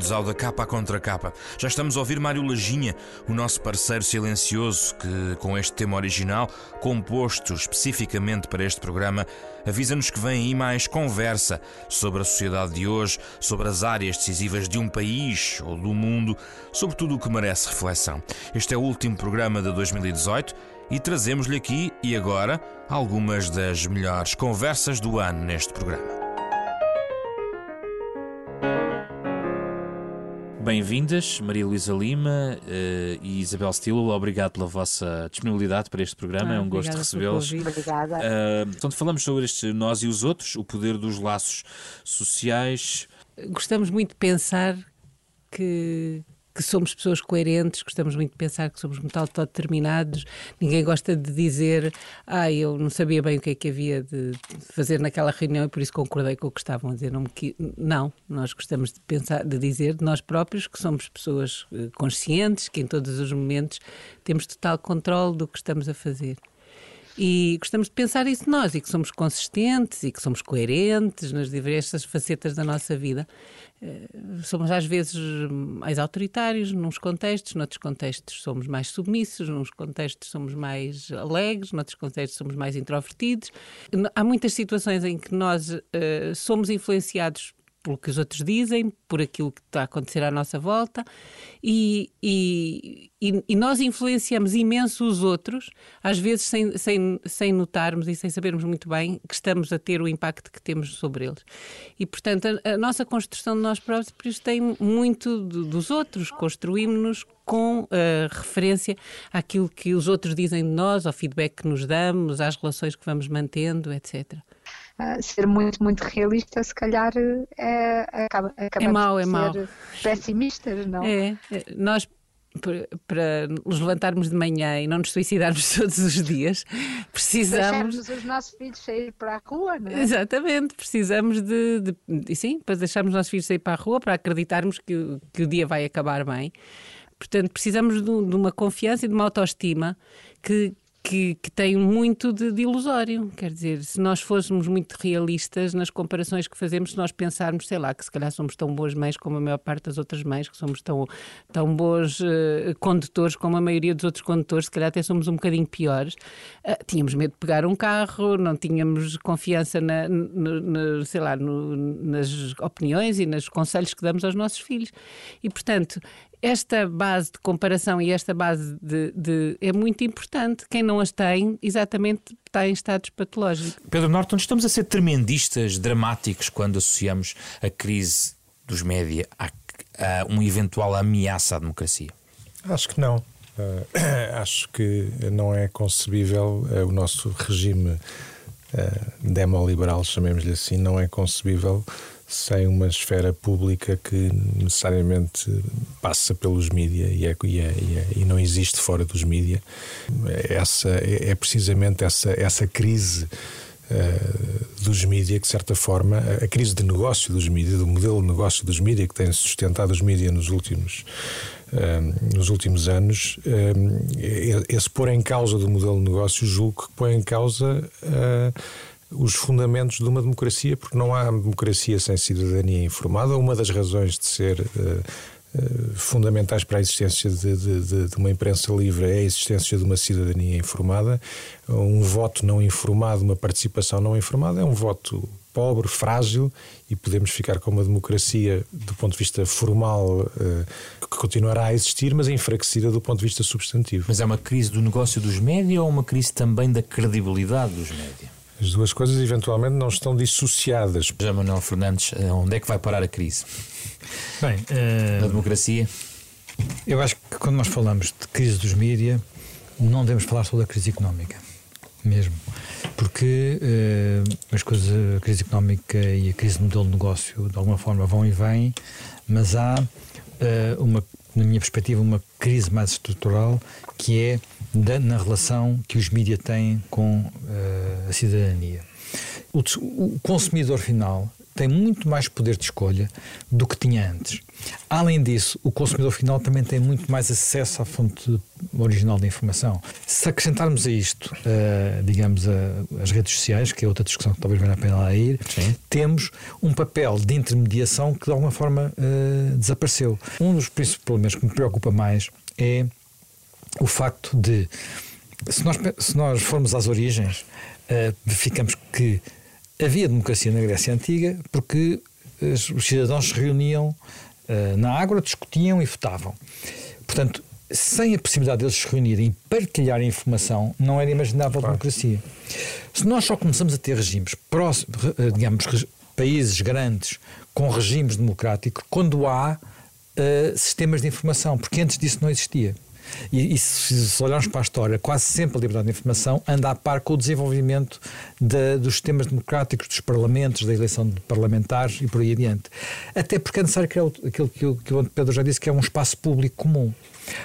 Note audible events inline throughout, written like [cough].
Bem-vindos ao da capa contra capa. Já estamos a ouvir Mário Lajinha, o nosso parceiro silencioso, que com este tema original, composto especificamente para este programa, avisa-nos que vem aí mais conversa sobre a sociedade de hoje, sobre as áreas decisivas de um país ou do mundo, sobre tudo o que merece reflexão. Este é o último programa de 2018 e trazemos-lhe aqui e agora algumas das melhores conversas do ano neste programa. Bem-vindas, Maria Luísa Lima uh, e Isabel Stilo. Obrigado pela vossa disponibilidade para este programa. Ah, é um gosto recebê-los. Obrigada. Uh, portanto, falamos sobre este Nós e os Outros, o poder dos laços sociais. Gostamos muito de pensar que que somos pessoas coerentes, gostamos muito de pensar que somos muito autodeterminados, ninguém gosta de dizer ah, eu não sabia bem o que é que havia de fazer naquela reunião e por isso concordei com o que estavam a dizer. Não, não nós gostamos de pensar, de dizer de nós próprios que somos pessoas eh, conscientes, que em todos os momentos temos total controle do que estamos a fazer. E gostamos de pensar isso nós e que somos consistentes e que somos coerentes nas diversas facetas da nossa vida. Eh, somos às vezes mais autoritários nos contextos, noutros contextos somos mais submissos, nos contextos somos mais alegres, noutros contextos somos mais introvertidos. Há muitas situações em que nós uh, somos influenciados pelo que os outros dizem, por aquilo que está a acontecer à nossa volta, e, e, e, nós influenciamos imenso os outros, às vezes sem, sem, sem notarmos e sem sabermos muito bem que estamos a ter o impacto que temos sobre eles. E, portanto, a, a nossa construção de nós próprios tem muito de, dos outros, construímos-nos com uh, referência àquilo que os outros dizem de nós, ao feedback que nos damos, às relações que vamos mantendo, etc ser muito, muito realista, se calhar é, acaba, acaba é mau, é ser mau. pessimistas, não? É, é nós para nos levantarmos de manhã e não nos suicidarmos [laughs] todos os dias, precisamos. Deixarmos os nossos filhos sair para a rua, não é? Exatamente, precisamos de, de, de. sim, para deixarmos os nossos filhos sair para a rua, para acreditarmos que, que o dia vai acabar bem. Portanto, precisamos de, de uma confiança e de uma autoestima que, que, que tem muito de, de, ilusório. Quer dizer, se nós fôssemos muito realistas nas comparações que fazemos, se nós pensarmos, sei lá, que se calhar somos tão boas mães como a maior parte das outras mães, que somos tão, tão bons uh, condutores como a maioria dos outros condutores, se calhar até somos um bocadinho piores, uh, tínhamos medo de pegar um carro, não tínhamos confiança na sei lá, no, nas opiniões e nos conselhos que damos aos nossos filhos. E, portanto, esta base de comparação e esta base de, de, é muito importante. Quem não as tem, exatamente, está em estados patológicos. Pedro Norton, estamos a ser tremendistas, dramáticos, quando associamos a crise dos média a, a uma eventual ameaça à democracia? Acho que não. Uh, [coughs] acho que não é concebível uh, o nosso regime uh, demoliberal, chamemos-lhe assim, não é concebível sem uma esfera pública que necessariamente passa pelos mídias e, é, e, é, e, é, não existe fora dos mídias. Essa, é, é, precisamente essa, essa crise uh, dos mídias que, de certa forma, a crise de negócio dos mídias, do modelo de negócio dos mídias que tem sustentado os mídias nos últimos, uh, nos últimos anos, uh, esse pôr em causa do modelo de negócio, julgo que põe em causa os fundamentos de uma democracia, porque não há democracia sem cidadania informada. Uma das razões de ser uh, uh, fundamentais para a existência de, de, de, uma imprensa livre é a existência de uma cidadania informada. Um voto não informado, uma participação não informada, é um voto pobre, frágil e podemos ficar com uma democracia do ponto de vista formal uh, que continuará a existir, mas enfraquecida do ponto de vista substantivo. Mas é uma crise do negócio dos média ou uma crise também da credibilidade dos média? As duas coisas eventualmente não estão dissociadas. Já Manuel Fernandes, eh, onde é que vai parar a crise? Bem, uh, na democracia? Eu acho que quando nós falamos de crise dos mídias, não devemos falar só da crise económica, mesmo. Porque uh, as coisas, a crise económica e a crise do modelo de negócio, de alguma forma, vão e vêm, mas há, uh, uma, na minha perspectiva, uma crise mais estrutural que é da, na relação que os mídias têm com uh, a cidadania. O, o, consumidor final tem muito mais poder de escolha do que tinha antes. Além disso, o consumidor final também tem muito mais acesso à fonte original da informação. Se acrescentarmos a isto, uh, digamos, uh, as redes sociais, que é outra discussão que talvez valha a pena lá ir, Sim. temos um papel de intermediação que de alguma forma uh, desapareceu. Um dos principais problemas que me preocupa mais é o facto de, se nós, se nós formos às origens, uh, verificamos que havia democracia na Grécia Antiga porque os cidadãos se reuniam uh, na Ágora, discutiam e votavam. Portanto, sem a possibilidade deles se reunirem e partilharem informação, não era imaginável claro. democracia. Se nós só começamos a ter regimes próximos, eh, digamos, países grandes com regimes democráticos, quando há uh, sistemas de informação, porque antes disso não existia. E, e se, olharmos para a história, quase sempre a liberdade de informação anda a par com o desenvolvimento de, dos sistemas democráticos, dos parlamentos, da eleição de parlamentares e por aí adiante. Até porque é necessário criar aquilo que, o, que o Pedro já disse, que é um espaço público comum.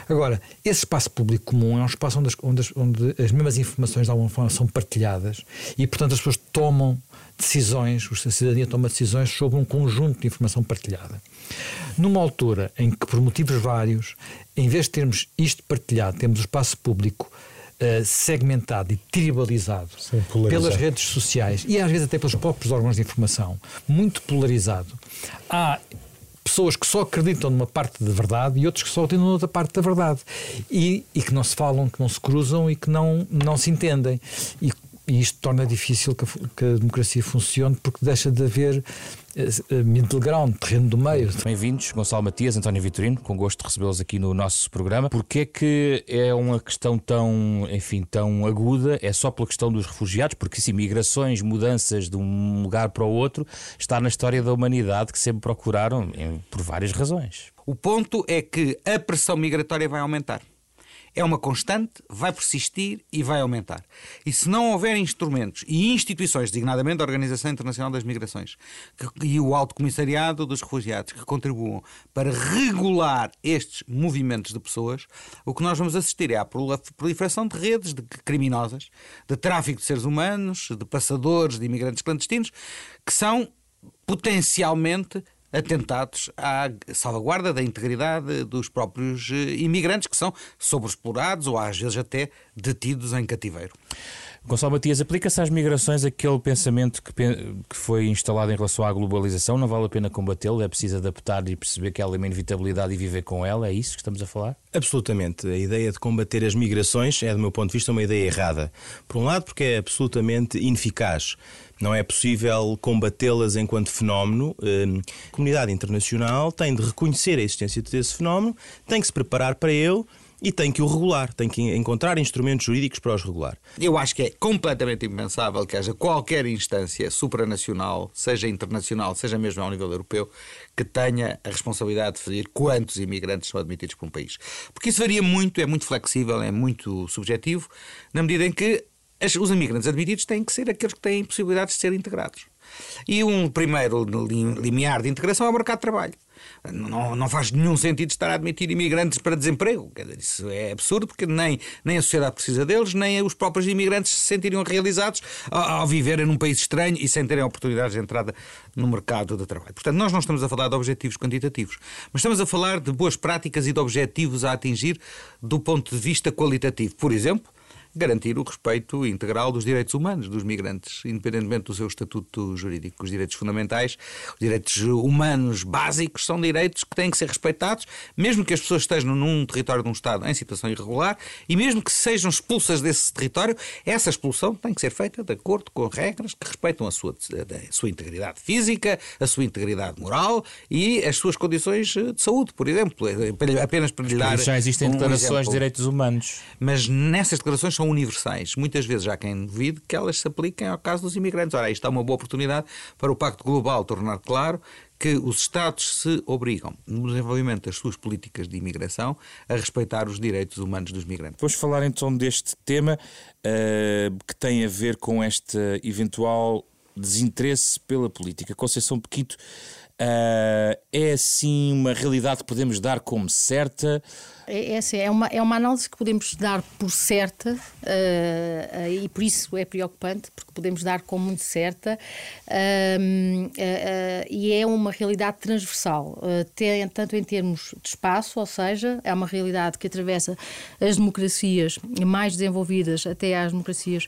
Agora, esse espaço público comum é um espaço onde as, onde as, onde as mesmas informações de alguma forma são partilhadas e, portanto, as pessoas tomam decisões, a cidadania toma decisões sobre um conjunto de informação partilhada. Numa altura em que, por motivos vários, em vez de termos isto partilhado, temos o espaço público uh, segmentado e tribalizado pelas redes sociais e às vezes até pelos próprios órgãos de informação, muito polarizado, há pessoas que só acreditam numa parte da verdade e outros que só acreditam noutra parte da verdade e, e, que não se falam, que não se cruzam e que não, não se entendem. E e isto torna difícil que a, que a democracia funcione porque deixa de haver uh, middle ground, terreno do meio. Bem-vindos, Gonçalo Matias, António Vitorino, com gosto de recebê-los aqui no nosso programa. Porquê é que é uma questão tão, enfim, tão aguda? É só pela questão dos refugiados? Porque sim, migrações, mudanças de um lugar para o outro, está na história da humanidade que sempre procuraram em, por várias razões. O ponto é que a pressão migratória vai aumentar é uma constante, vai persistir e vai aumentar. E se não houver instrumentos e instituições, designadamente a Organização Internacional das Migrações que, e o Alto Comissariado dos Refugiados, que contribuam para regular estes movimentos de pessoas, o que nós vamos assistir é à proliferação de redes de criminosas, de tráfico de seres humanos, de passadores, de imigrantes clandestinos, que são potencialmente atentados à salvaguarda da integridade dos próprios eh, imigrantes que são sobreexplorados ou às vezes até detidos em cativeiro. Gonçalo Matias, aplica-se às migrações aquele pensamento que, que foi instalado em relação à globalização? Não vale a pena combatê-lo? É preciso adaptar e perceber que ela é uma inevitabilidade e viver com ela? É isso que estamos a falar? Absolutamente. A ideia de combater as migrações é, do meu ponto de vista, uma ideia errada. Por um lado, porque é absolutamente ineficaz. Não é possível combatê-las enquanto fenómeno. Hum, a comunidade internacional tem de reconhecer a existência desse fenómeno, tem que se preparar para ele e tem que o regular, tem que encontrar instrumentos jurídicos para os regular. Eu acho que é completamente impensável que haja qualquer instância supranacional, seja internacional, seja mesmo ao nível europeu, que tenha a responsabilidade de decidir quantos imigrantes são admitidos por um país. Porque isso varia muito, é muito flexível, é muito subjetivo, na medida em que os imigrantes admitidos têm que ser aqueles que têm possibilidades de ser integrados. E um primeiro limiar de integração é o mercado de trabalho. Não, não faz nenhum sentido estar a admitir imigrantes para desemprego. Isso é absurdo porque nem, nem a sociedade precisa deles, nem os próprios imigrantes se sentiriam realizados ao, ao viverem num país estranho e sem terem oportunidades de entrada no mercado de trabalho. Portanto, nós não estamos a falar de objetivos quantitativos, mas estamos a falar de boas práticas e de objetivos a atingir do ponto de vista qualitativo. Por exemplo, garantir o respeito integral dos direitos humanos dos migrantes, independentemente do seu estatuto jurídico. Os direitos fundamentais, os direitos humanos básicos, são direitos que têm que ser respeitados, mesmo que as pessoas estejam num território de um Estado em situação irregular e mesmo que sejam expulsas desse território, essa expulsão tem que ser feita de acordo com regras que respeitam a sua, a sua integridade física, a sua integridade moral e as suas condições de saúde, por exemplo. Apenas para lhe dar. Já existem um declarações exemplo. de direitos humanos. Mas nessas declarações são são universais. Muitas vezes há quem duvide que elas se apliquem ao caso dos imigrantes. Ora, isto é uma boa oportunidade para o Pacto Global tornar claro que os Estados se obrigam, no desenvolvimento das suas políticas de imigração, a respeitar os direitos humanos dos migrantes. Vamos falar então deste tema uh, que tem a ver com este eventual desinteresse pela política. Conceição Pequito Uh, é assim uma realidade que podemos dar como certa? É, é, assim, é, uma, é uma análise que podemos dar por certa uh, uh, e por isso é preocupante, porque podemos dar como muito certa e é uma realidade transversal, tem, tanto em termos de espaço, ou seja, é uma realidade que atravessa as democracias mais desenvolvidas até às democracias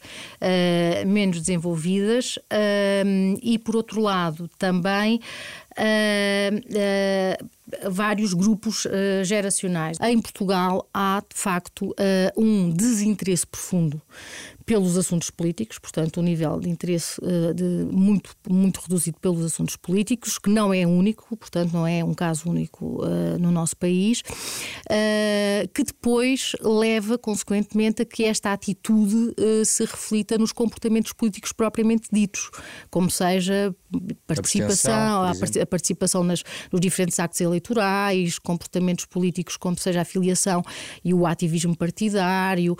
menos desenvolvidas e, por outro lado, também uh, vários grupos uh, geracionais. Em Portugal há, de facto, um desinteresse profundo pelos assuntos políticos, portanto, um nível de interesse uh, de muito, muito reduzido pelos assuntos políticos, que não é único, portanto, não é um caso único uh, no nosso país, uh, que depois leva, consequentemente, a que esta atitude se reflita nos comportamentos políticos propriamente ditos, como seja participação, a, a participação nas, nos diferentes actos eleitorais, comportamentos políticos, como seja a filiação e o ativismo partidário.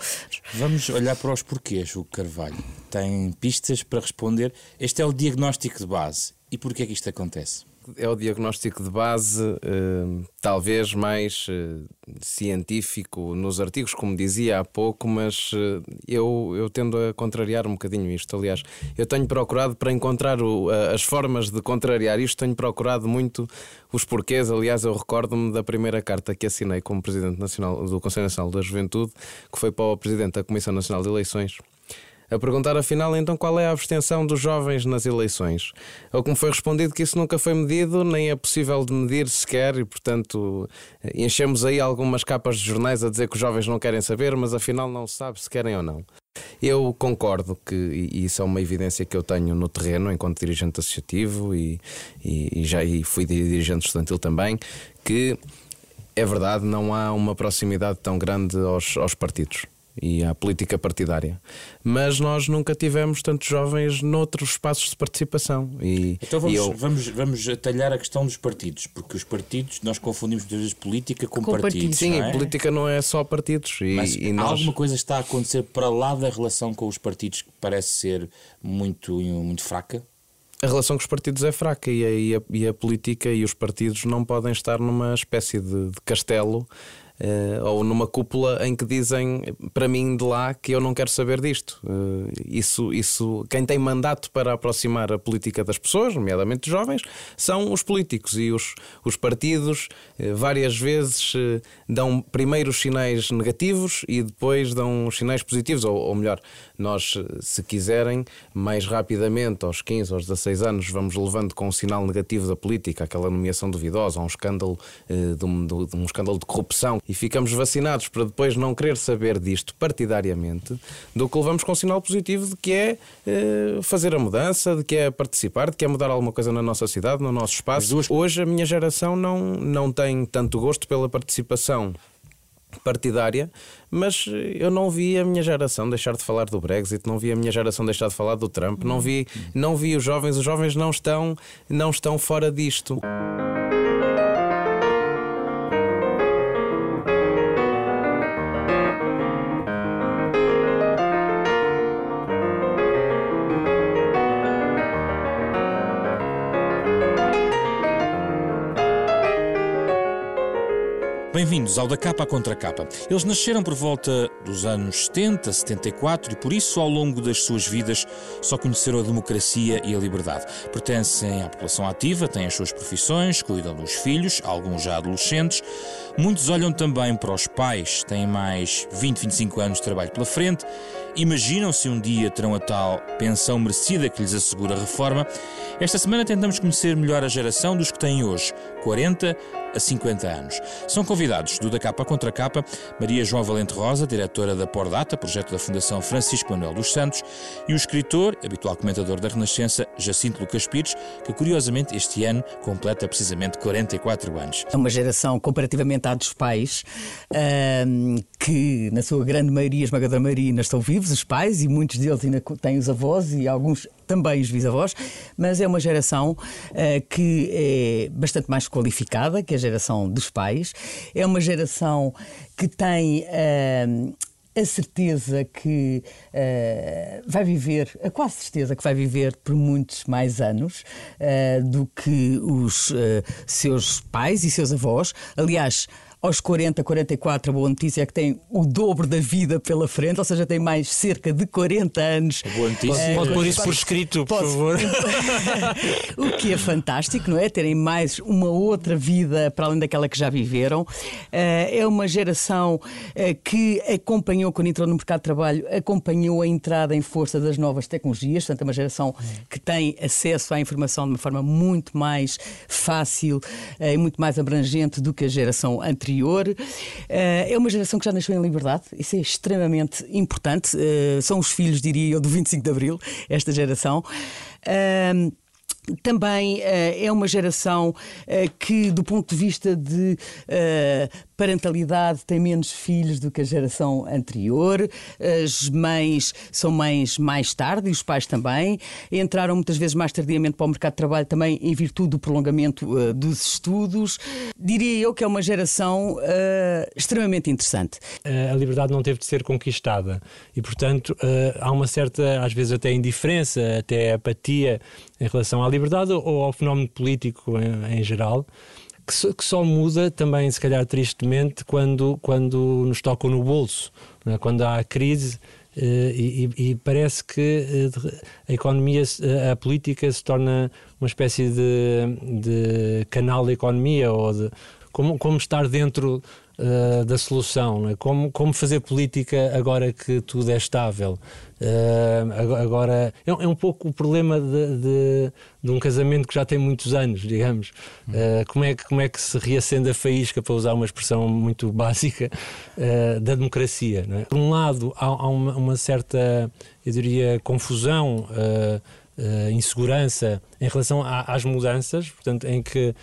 Vamos olhar para os porquês o Carvalho, tem pistas para responder. Este é o diagnóstico de base. E porquê é que isto acontece? É o diagnóstico de base, eh, talvez mais eh, científico nos artigos, como dizia há pouco, mas eh, eu, eu tendo a contrariar um bocadinho isto. Aliás, eu tenho procurado, para encontrar o, as formas de contrariar isto, tenho procurado muito os porquês. Aliás, eu recordo-me da primeira carta que assinei como Presidente Nacional do Conselho Nacional da Juventude, que foi para o Presidente da Comissão Nacional de Eleições a perguntar afinal então qual é a abstenção dos jovens nas eleições. Ao que me foi respondido que isso nunca foi medido, nem é possível de medir sequer, e portanto enchemos aí algumas capas de jornais a dizer que os jovens não querem saber, mas afinal não se sabe se querem ou não. Eu concordo que, e isso é uma evidência que eu tenho no terreno, enquanto dirigente associativo e, e, e já e fui dirigente estudantil também, que é verdade, não há uma proximidade tão grande aos, aos partidos e à política partidária. Mas nós nunca tivemos tantos jovens noutros espaços de participação. E, então vamos, e eu... vamos, vamos atalhar a questão dos partidos, porque os partidos, nós confundimos muitas vezes política com, com partidos. partidos. Sim, é? política não é só partidos. E, Mas e nós... alguma coisa está a acontecer para lá da relação com os partidos que parece ser muito, muito fraca? A relação com os partidos é fraca e a, e a, e a política e os partidos não podem estar numa espécie de, de castelo Uh, ou numa cúpula em que dizem para mim de lá que eu não quero saber disto. Uh, isso, isso, quem tem mandato para aproximar a política das pessoas, nomeadamente jovens, são os políticos e os, os partidos uh, várias vezes dão primeiro os sinais negativos e depois dão os sinais positivos, ou, ou melhor, nós, se quiserem, mais rapidamente, aos 15, aos 16 anos, vamos levando com um sinal negativo da política, aquela nomeação duvidosa, um escândalo, de um, de um escândalo de corrupção e ficamos vacinados para depois não querer saber disto partidariamente, do que levamos com um sinal positivo de que é eh, fazer a mudança, de que é participar, de que é mudar alguma coisa na nossa cidade, no nosso espaço. Duas... Hoje a minha geração não, não tem tanto gosto pela participação partidária, mas eu não vi a minha geração deixar de falar do Brexit, não vi a minha geração deixar de falar do Trump, não vi, não vi os jovens, os jovens não estão, não estão fora disto. Bem-vindos ao Da Capa Contra Capa. Eles nasceram por volta dos anos 70, 74 e por isso, ao longo das suas vidas, só conheceram a democracia e a liberdade. Pertencem à população ativa, têm as suas profissões, cuidam dos filhos, alguns já adolescentes. Muitos olham também para os pais, têm mais 20, 25 anos de trabalho pela frente. Imaginam se um dia terão a tal pensão merecida que lhes assegura a reforma. Esta semana tentamos conhecer melhor a geração dos que têm hoje 40 a 50 anos. São convidados do Da Capa Contra Capa Maria João Valente Rosa, diretora da Pordata, projeto da Fundação Francisco Manuel dos Santos, e o escritor, habitual comentador da Renascença, Jacinto Lucas Pires, que curiosamente este ano completa precisamente 44 anos. É uma geração comparativamente à dos pais, que na sua grande maioria, esmagadora maioria, ainda estão vivos, os pais, e muitos deles ainda têm os avós e alguns também os bisavós, mas é uma geração uh, que é bastante mais qualificada que a geração dos pais. É uma geração que tem uh, a certeza que uh, vai viver, a quase certeza que vai viver por muitos mais anos do que os seus pais e seus avós. Aliás, aos 40, 44, a boa notícia é que tem o dobro da vida pela frente, ou seja, tem mais cerca de 40 anos. Boa notícia. É, pode pôr isso por escrito, por favor. [laughs] o que é fantástico, não é? Terem mais uma outra vida para além daquela que já viveram. Eh, é uma geração eh, que acompanhou, quando entrou no mercado de trabalho, acompanhou a entrada em força das novas tecnologias, portanto, é uma geração que tem acesso à informação de uma forma muito mais fácil eh, e muito mais abrangente do que a geração anterior Eh, é uma geração que já nasceu em liberdade, isso é extremamente importante. Eh, são os filhos, diria eu, do 25 de Abril, esta geração. Eh, também uh, é uma geração que, do ponto de vista de parentalidade, tem menos filhos do que a geração anterior. As mães são mães mais tarde e os pais também. Entraram muitas vezes mais tardiamente para o mercado de trabalho também em virtude do prolongamento dos estudos. Diria eu que é uma geração extremamente interessante. A liberdade não teve de ser conquistada e, portanto, há uma certa, às vezes até indiferença, até apatia em relação à liberdade ou ao fenómeno político em, em geral, que, so, que, só muda também, se calhar tristemente, quando, quando nos tocam no bolso, é? quando há crise. Uh, e, e, parece que uh, a economia, uh, a política se torna uma espécie de, de canal da economia ou de como, como estar dentro uh, da solução, é? como, como fazer política agora que tudo é estável. Uh, agora é, é, um pouco o problema de, de, de, um casamento que já tem muitos anos, digamos. Uh, como, é que, como é que se reacende a faísca, para usar uma expressão muito [laughs] básica, uh, da democracia? É? Por um lado, há, há uma, uma, certa, eu diria, confusão. insegurança em relação a, às mudanças, portanto, em que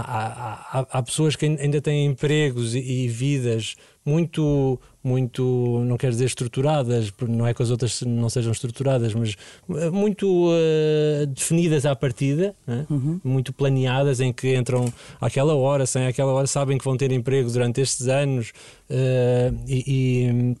há, há, há, pessoas que ainda têm empregos e, e, vidas muito, muito, não quero dizer estruturadas, não é que as outras não sejam estruturadas, mas eh, muito uh, definidas à partida, né? uhum. muito planeadas, em que entram àquela hora, sem aquela hora, sabem que vão ter emprego durante estes anos uh, e,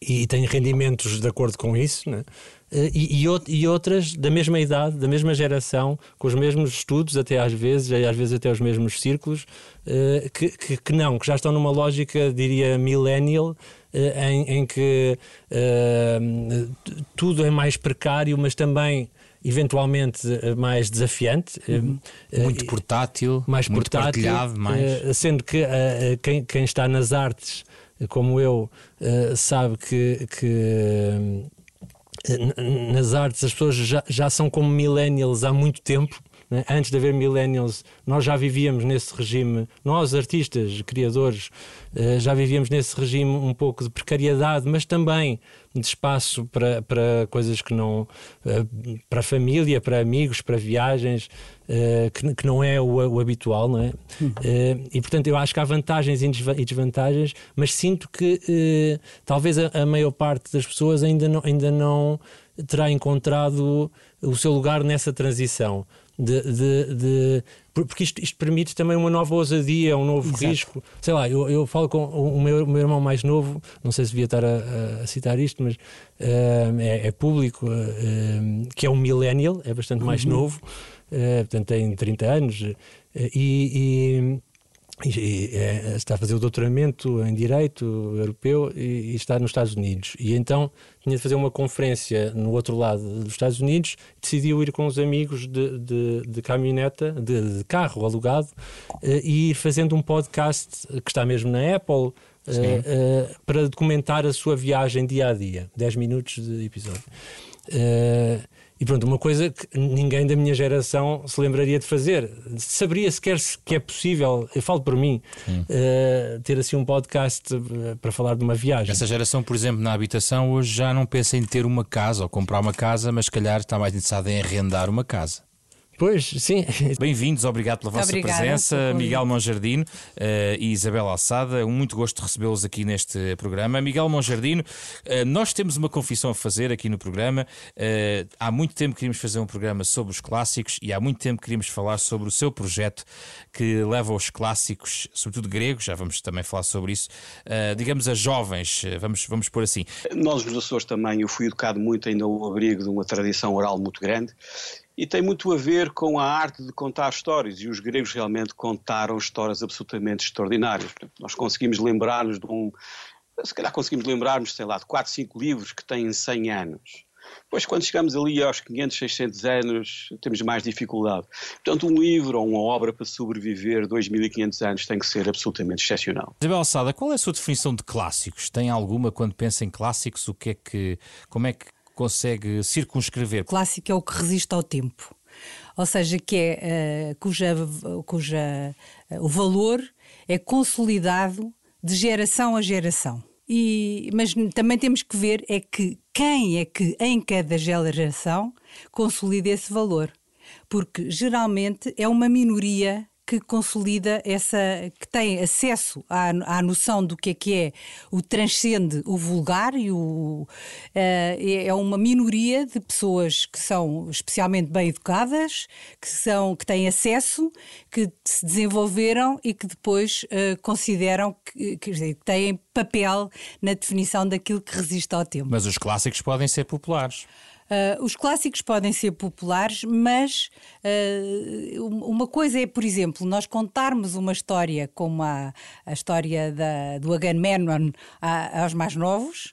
e, e têm rendimentos de acordo com isso. Né? Eh, e, e, outras da mesma idade, da mesma geração, com os mesmos estudos, até às vezes, às vezes até os mesmos círculos, eh, que, que, que não, que já estão numa lógica, diria, millennial, eh, em, em que tudo é mais precário, mas também eventualmente mais desafiante, uhum. muito portátil, mais muito portátil, partilhado, mais. sendo que quem, quem, está nas artes, como eu, sabe que, que nas artes as pessoas já, já são como millennials há muito tempo. Né? Antes de haver millennials, nós já vivíamos nesse regime, nós artistas, criadores, eh, já vivíamos nesse regime um pouco de precariedade, mas também de espaço para, para coisas que não. Eh, para família, para amigos, para viagens, eh, que, que não é o, o habitual, não é? Hum. E portanto eu acho que há vantagens e desvantagens, mas sinto que talvez a, a maior parte das pessoas ainda não, ainda não terá encontrado o seu lugar nessa transição de, de, de porque isto, isto, permite também uma nova ousadia, um novo Exato. risco. Sei lá, eu, eu falo com o meu, o meu, irmão mais novo, não sei se devia estar a, a citar isto, mas uh, é, é, público, uh, que é um millennial, é bastante mais uhum. novo, uh, portanto tem 30 anos, e, e é, está a fazer o doutoramento em Direito Europeu e, e, está nos Estados Unidos. E então tinha de fazer uma conferência no outro lado dos Estados Unidos decidiu ir com os amigos de, de, de caminhoneta, de, de, carro alugado, uh, e ir fazendo um podcast que está mesmo na Apple. Uh, uh, para documentar a sua viagem dia a dia, 10 minutos de episódio. E pronto, uma coisa que ninguém da minha geração se lembraria de fazer. Saberia sequer que é possível, eu falo por mim, uh, ter assim um podcast eh, para falar de uma viagem. Essa geração, por exemplo, na habitação, hoje já não pensa em ter uma casa ou comprar uma casa, mas se calhar está mais interessada em arrendar uma casa. Pois, sim. Bem-vindos, obrigado pela vossa Obrigada presença. Miguel Monjardino eh, e Isabel Alçada. Um muito gosto de recebê-los aqui neste programa. Miguel Monjardino, eh, nós temos uma confissão a fazer aqui no programa. Eh, há muito tempo queríamos fazer um programa sobre os clássicos e há muito tempo queríamos falar sobre o seu projeto que leva os clássicos, sobretudo gregos, já vamos também falar sobre isso, digamos a jovens, vamos, vamos pôr assim. Nós, nos Açores, também, eu fui educado muito ainda ao abrigo de uma tradição oral muito grande e tem muito a ver com a arte de contar histórias. E os gregos realmente contaram histórias absolutamente extraordinárias. Nós conseguimos lembrar-nos de um. Se calhar conseguimos lembrar-nos, sei lá, de 4, 5 livros que têm 100 anos. Depois, quando chegamos ali aos 500, 600 anos, temos mais dificuldade. Portanto, um livro ou uma obra para sobreviver 2500 anos tem que ser absolutamente excepcional. Isabel Alçada, qual é a sua definição de clássicos? Tem alguma quando pensa em clássicos? O que é que, como é que consegue circunscrever? Clássico é o que resiste ao tempo. Ou seja, que é eh, cuja, cuja eh, o valor é consolidado de geração a geração. E, mas também temos que ver é que quem é que em cada geração consolida esse valor. Porque geralmente é uma minoria que consolida essa, que tem acesso à, à noção do que é que é o transcende o vulgar e o, eh, é uma minoria de pessoas que são especialmente bem educadas, que, são, que têm acesso, que se desenvolveram e que depois eh, consideram que, dizer, que têm papel na definição daquilo que resiste ao tempo. Mas os clássicos podem ser populares. Uh, os clássicos podem ser populares, mas uh, uma coisa é, por exemplo, nós contarmos uma história como a, a história da, do Agamemnon aos mais novos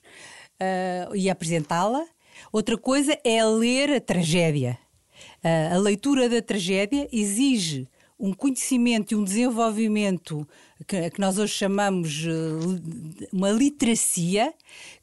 uh, e apresentá-la. Outra coisa é ler a tragédia. A leitura da tragédia exige um conhecimento e um desenvolvimento que, que nós hoje chamamos uh, li- uma literacia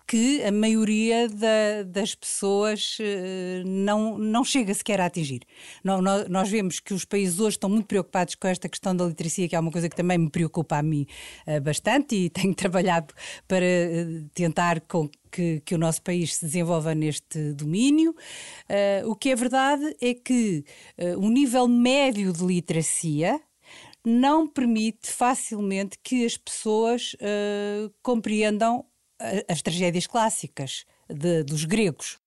que a maioria da- das pessoas eh, não, não chega sequer a atingir. Nó- nó- Nós, vemos que os países hoje estão muito preocupados com esta questão da literacia, que é uma coisa que também me preocupa a mim eh, bastante e [laughs] tenho trabalhado para eh, tentar com que, que o nosso país se desenvolva neste domínio. Eh, o que é verdade é que eh, o nível médio de literacia não permite facilmente que as pessoas eh, compreendam a- as tragédias clássicas de- dos gregos.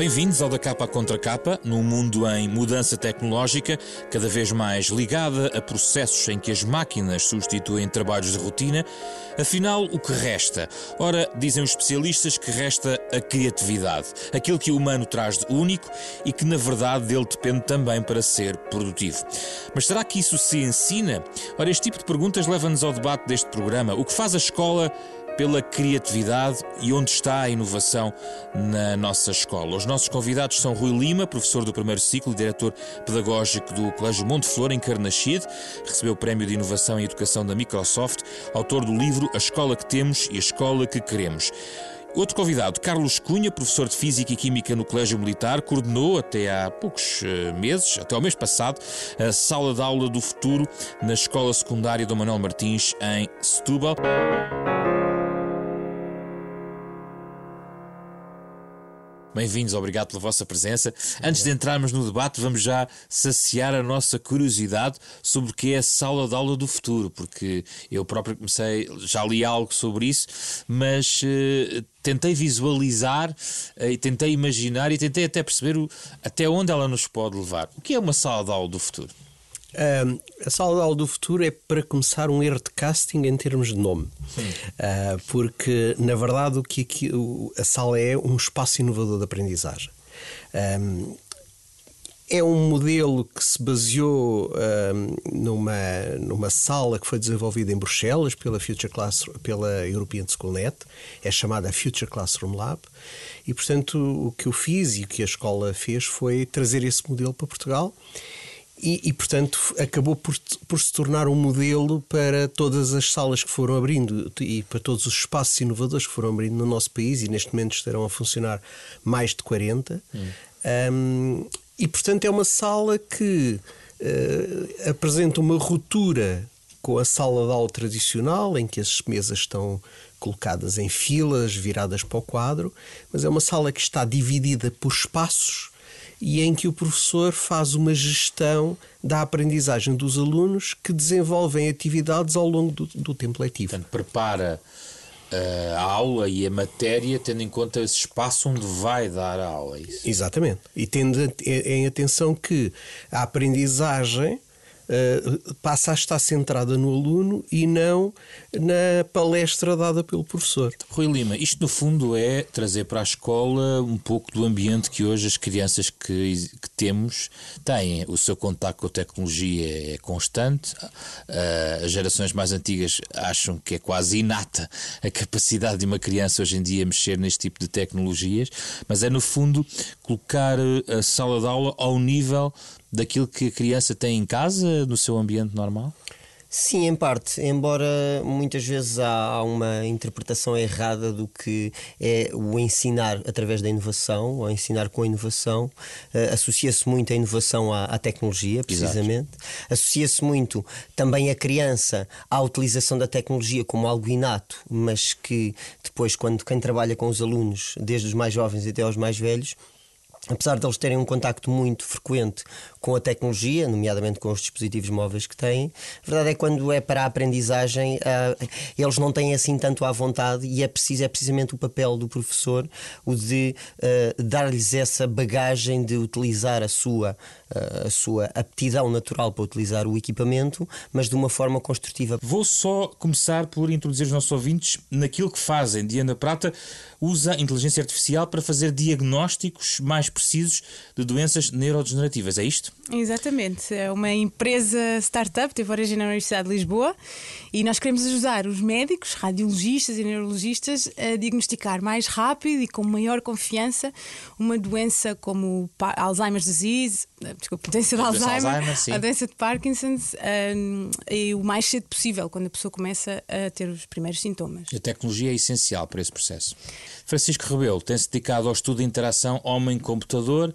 Bem-vindos ao da capa contra capa, num mundo em mudança tecnológica, cada vez mais ligada a processos em que as máquinas substituem trabalhos de rotina. Afinal, o que resta? Ora, dizem os especialistas que resta a criatividade, aquilo que o humano traz de único e que na verdade dele depende também para ser produtivo. Mas será que isso se ensina? Ora, este tipo de perguntas leva-nos ao debate deste programa. O que faz a escola pela criatividade e onde está a inovação na nossa escola. Os nossos convidados são Rui Lima, professor do primeiro ciclo e diretor pedagógico do Colégio Monte Flor, em Carnaxide, recebeu o Prémio de Inovação e Educação da Microsoft, autor do livro A Escola que Temos e a Escola que Queremos. Outro convidado, Carlos Cunha, professor de Física e Química no Colégio Militar, coordenou até há poucos eh, meses, até ao mês passado, a sala de aula do futuro na Escola Secundária do Manuel Martins, em Setúbal. Bem-vindos, obrigado pela vossa presença. Antes de entrarmos no debate, vamos já saciar a nossa curiosidade sobre o que é a sala de aula do futuro, porque eu próprio comecei, já li algo sobre isso, mas eh, tentei visualizar eh, e tentei imaginar e tentei até perceber o- até onde ela nos pode levar. O que é uma sala de aula do futuro? Ahm, a sala do futuro é para começar um erro de casting em termos de nome. Ah, porque, na verdade, o que aqui- o- a sala é um espaço inovador de aprendizagem. Ahm, é um modelo que se baseou ahm, numa, numa sala que foi desenvolvida em Bruxelas pela, Future Class, pela European Schoolnet, é chamada Future Classroom Lab, e portanto o que eu fiz e o que a escola fez foi trazer esse modelo para Portugal e, e, portanto, acabou por, por se tornar um modelo para todas as salas que foram abrindo e para todos os espaços inovadores que foram abrindo no nosso país, e neste momento estarão a funcionar mais de 40. Hum. Um, e, portanto, é uma sala que uh, apresenta uma ruptura com a sala de aula tradicional, em que as mesas estão colocadas em filas, viradas para o quadro, mas é uma sala que está dividida por espaços e em que o professor faz uma gestão da aprendizagem dos alunos que desenvolvem atividades ao longo do, do tempo letivo. Portanto, prepara uh, a aula e a matéria tendo em conta esse espaço onde vai dar a aula. É isso? Exatamente. E tendo em atenção que a aprendizagem uh, passa a estar centrada no aluno e não na palestra dada pelo professor. Rui Lima, isto no fundo é trazer para a escola um pouco do ambiente que hoje as crianças que, que temos têm. O seu contato com a tecnologia é constante, uh, as gerações mais antigas acham que é quase inata a capacidade de uma criança hoje em dia mexer neste tipo de tecnologias, mas é no fundo colocar a sala de aula ao nível daquilo que a criança tem em casa, no seu ambiente normal? Sim, em parte, embora muitas vezes há uma interpretação errada do que é o ensinar através da inovação, ou ensinar com a inovação, uh, associa-se muito a inovação à, à tecnologia, precisamente. Associa-se muito também a criança à utilização da tecnologia como algo inato, mas que depois, quando quem trabalha com os alunos, desde os mais jovens até aos mais velhos, apesar de eles terem um contacto muito frequente com a tecnologia, nomeadamente com os dispositivos móveis que têm, a verdade é que quando é para a aprendizagem, uh, eles não têm assim tanto à vontade e é preciso, é precisamente o papel do professor o de uh, dar-lhes essa bagagem de utilizar a sua, uh, a sua aptidão natural para utilizar o equipamento, mas de uma forma construtiva. Vou só começar por introduzir os nossos ouvintes naquilo que fazem. Diana Prata usa inteligência artificial para fazer diagnósticos mais precisos de doenças neurodegenerativas. É isto? Exatamente. É uma empresa startup, teve origem na Universidade de Lisboa e nós queremos ajudar os médicos, radiologistas e neurologistas a diagnosticar mais rápido e com maior confiança uma doença como Alzheimer's disease, eh, desculpa, doença de Alzheimer, Alzheimer a doença de Parkinson's um, e o mais cedo possível, quando a pessoa começa a ter os primeiros sintomas. A tecnologia é essencial para esse processo. Francisco Rebelo tem-se dedicado ao estudo de interação homem-computador.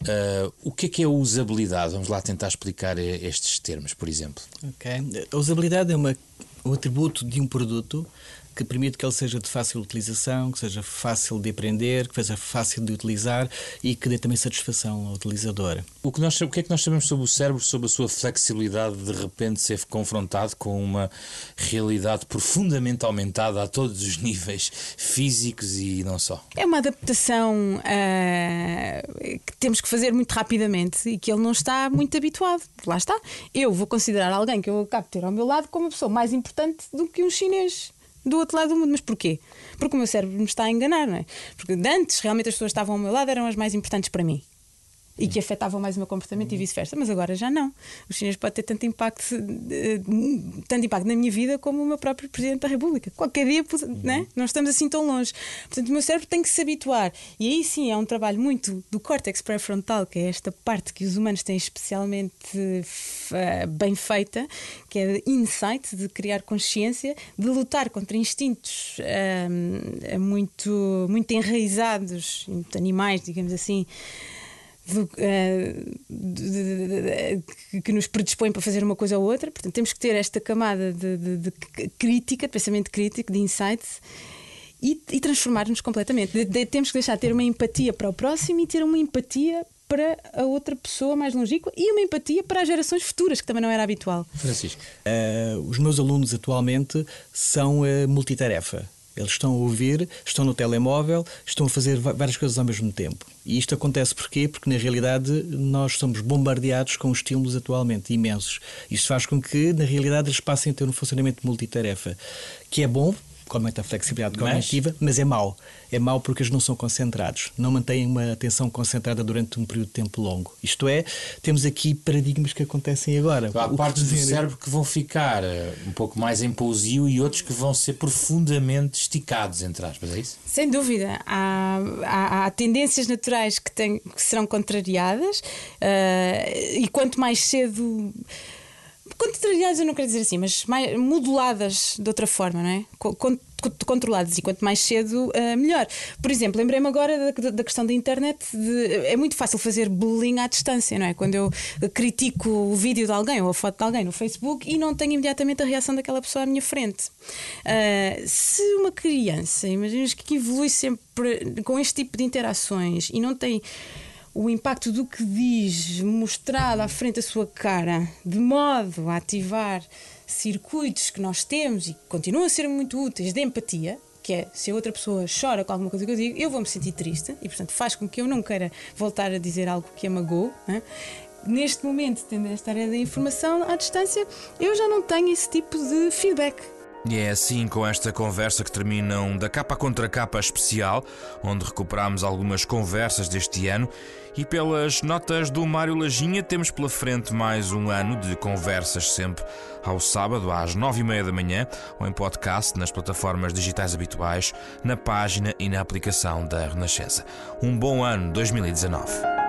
Uh, o que é que é a usabilidade? Vamos lá tentar explicar estes termos, por exemplo. Ok. A usabilidade é uma, um atributo de um produto que permite que ele seja de fácil utilização, que seja fácil de aprender, que seja fácil de utilizar e que dê também satisfação ao utilizador. O que, nós, o que é que nós sabemos sobre o cérebro, sobre a sua flexibilidade de repente ser confrontado com uma realidade profundamente aumentada a todos os [laughs] níveis físicos e não só? É uma adaptação uh, que temos que fazer muito rapidamente e que ele não está muito habituado. Lá está. Eu vou considerar alguém que eu acabo de ter ao meu lado como uma pessoa mais importante do que um chinês do outro lado do mundo. Mas porquê? Porque o meu cérebro me está a enganar, não é? Porque antes realmente as pessoas que estavam ao meu lado eram as mais importantes para mim e que afetavam mais o meu comportamento e vice-versa. Mas agora já não. Os chineses podem ter tanto impacto, tanto impacto na minha vida como o meu próprio Presidente da República. Qualquer dia, né? não estamos assim tão longe. Portanto, o meu cérebro tem que se habituar. E aí sim é um trabalho muito do córtex pré-frontal, que é esta parte que os humanos têm especialmente uh, bem feita, que é de insight, de criar consciência, de lutar contra instintos uh, muito, muito enraizados, muito animais, digamos assim do, uh, de, de, que nos predispõe para fazer uma coisa ou outra. Portanto, temos que ter esta camada de, crítica, de pensamento crítico, de insight. E, e transformar-nos completamente. temos que deixar de ter uma empatia para o próximo e ter uma empatia para a outra pessoa mais longínqua e uma empatia para as gerações futuras, que também não era habitual. Francisco. Uh, os meus alunos atualmente são uh, multitarefa. Eles estão a ouvir, estão no telemóvel, estão a fazer várias coisas ao mesmo tempo. E isto acontece porquê? Porque na realidade nós somos bombardeados com estímulos atualmente imensos. Isso faz com que na realidade eles passem a ter um funcionamento multitarefa, que é bom que aumenta a flexibilidade cognitiva, mas é mau. É mau porque eles não são concentrados, não mantêm uma atenção concentrada durante um período de tempo longo. Isto é, temos aqui paradigmas que acontecem agora. Há partes do cérebro que vão ficar uh, um pouco mais em pousio e outros que vão ser profundamente esticados, entre aspas, é isso? Sem dúvida. Há, há, há tendências naturais que, têm, que serão contrariadas uh, e quanto mais cedo contrariadas eu não quero dizer assim, mas mais moduladas de outra forma, não é? controladas e quanto mais cedo, uh, melhor. Por exemplo, lembrei-me agora da, da, questão da internet. De, é muito fácil fazer bullying à distância, não é? Quando eu critico o vídeo de alguém ou a foto de alguém no Facebook e não tenho imediatamente a reação daquela pessoa à minha frente. Uh, se uma criança, imaginas que evolui sempre com este tipo de interações e não tem o impacto do que diz mostrado à frente da sua cara, de modo a ativar circuitos que nós temos e que continuam a ser muito úteis de empatia, que é se a outra pessoa chora com alguma coisa que eu digo, eu vou me sentir triste e, portanto, faz com que eu não queira voltar a dizer algo que a magoou. Né? Neste momento, tendo esta área da informação à distância, eu já não tenho esse tipo de feedback. E é assim com esta conversa que terminam da capa contra capa especial, onde recuperamos algumas conversas deste ano. E pelas notas do Mário Lajinha, temos pela frente mais um ano de conversas, sempre ao sábado, às nove e meia da manhã, ou em podcast nas plataformas digitais habituais, na página e na aplicação da Renascença. Um bom ano 2019.